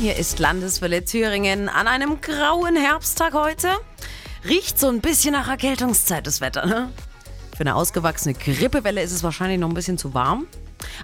Hier ist Landeswelle Thüringen an einem grauen Herbsttag heute. Riecht so ein bisschen nach Erkältungszeit das Wetter, ne? Für eine ausgewachsene Grippewelle ist es wahrscheinlich noch ein bisschen zu warm.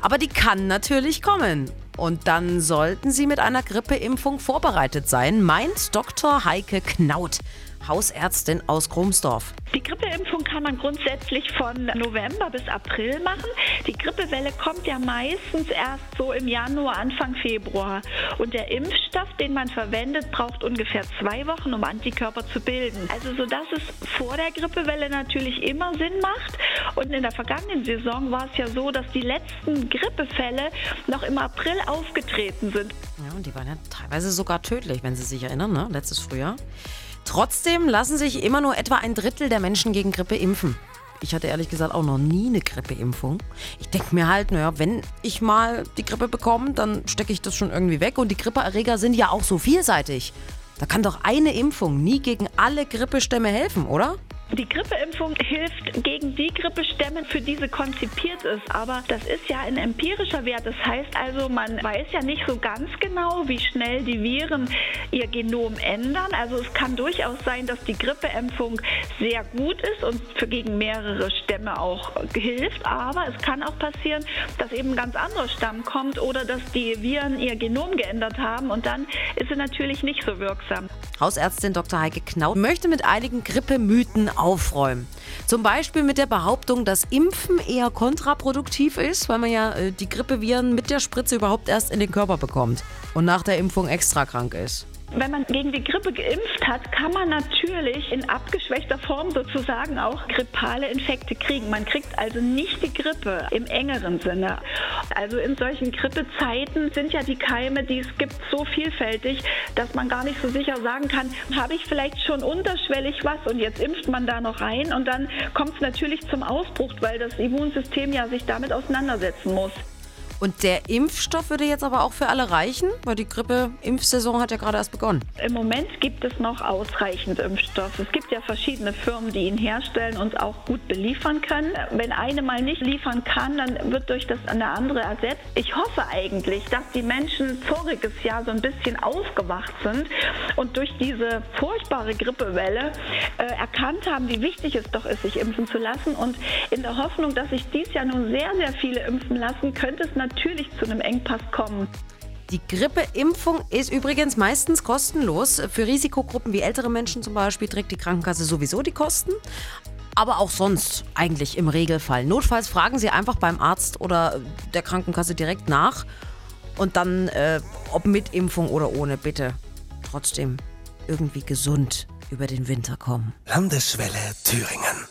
Aber die kann natürlich kommen. Und dann sollten Sie mit einer Grippeimpfung vorbereitet sein, meint Dr. Heike Knaut. Hausärztin aus Kromsdorf. Die Grippeimpfung kann man grundsätzlich von November bis April machen. Die Grippewelle kommt ja meistens erst so im Januar, Anfang Februar. Und der Impfstoff, den man verwendet, braucht ungefähr zwei Wochen, um Antikörper zu bilden. Also so dass es vor der Grippewelle natürlich immer Sinn macht. Und in der vergangenen Saison war es ja so, dass die letzten Grippefälle noch im April aufgetreten sind. Ja, und die waren ja teilweise sogar tödlich, wenn Sie sich erinnern, ne? letztes Frühjahr. Trotzdem lassen sich immer nur etwa ein Drittel der Menschen gegen Grippe impfen. Ich hatte ehrlich gesagt auch noch nie eine Grippeimpfung. Ich denke mir halt, naja, wenn ich mal die Grippe bekomme, dann stecke ich das schon irgendwie weg. Und die Grippeerreger sind ja auch so vielseitig. Da kann doch eine Impfung nie gegen alle Grippestämme helfen, oder? Die Grippeimpfung hilft gegen die Grippestämme, für die sie konzipiert ist. Aber das ist ja ein empirischer Wert. Das heißt also, man weiß ja nicht so ganz genau, wie schnell die Viren ihr Genom ändern. Also es kann durchaus sein, dass die Grippeimpfung sehr gut ist und für gegen mehrere Stämme auch hilft. Aber es kann auch passieren, dass eben ein ganz anderer Stamm kommt oder dass die Viren ihr Genom geändert haben und dann ist sie natürlich nicht so wirksam. Hausärztin Dr. Heike Knaut möchte mit einigen Grippemythen aufräumen. Zum Beispiel mit der Behauptung, dass Impfen eher kontraproduktiv ist, weil man ja äh, die Grippeviren mit der Spritze überhaupt erst in den Körper bekommt und nach der Impfung extra krank ist. Wenn man gegen die Grippe geimpft hat, kann man natürlich in abgeschwächter Form sozusagen auch grippale Infekte kriegen. Man kriegt also nicht die Grippe im engeren Sinne. Also in solchen Grippezeiten sind ja die Keime, die es gibt, so vielfältig, dass man gar nicht so sicher sagen kann, habe ich vielleicht schon unterschwellig was und jetzt impft man da noch rein und dann kommt es natürlich zum Ausbruch, weil das Immunsystem ja sich damit auseinandersetzen muss. Und der Impfstoff würde jetzt aber auch für alle reichen, weil die Grippe-Impfsaison hat ja gerade erst begonnen. Im Moment gibt es noch ausreichend Impfstoff. Es gibt ja verschiedene Firmen, die ihn herstellen und auch gut beliefern können. Wenn eine mal nicht liefern kann, dann wird durch das eine andere ersetzt. Ich hoffe eigentlich, dass die Menschen voriges Jahr so ein bisschen aufgewacht sind und durch diese furchtbare Grippewelle äh, erkannt haben, wie wichtig es doch ist, sich impfen zu lassen. Und in der Hoffnung, dass sich dies Jahr nun sehr, sehr viele impfen lassen, könnte es natürlich natürlich zu einem Engpass kommen. Die Grippeimpfung ist übrigens meistens kostenlos. Für Risikogruppen wie ältere Menschen zum Beispiel trägt die Krankenkasse sowieso die Kosten. Aber auch sonst eigentlich im Regelfall. Notfalls fragen Sie einfach beim Arzt oder der Krankenkasse direkt nach. Und dann, äh, ob mit Impfung oder ohne, bitte trotzdem irgendwie gesund über den Winter kommen. Landeswelle Thüringen.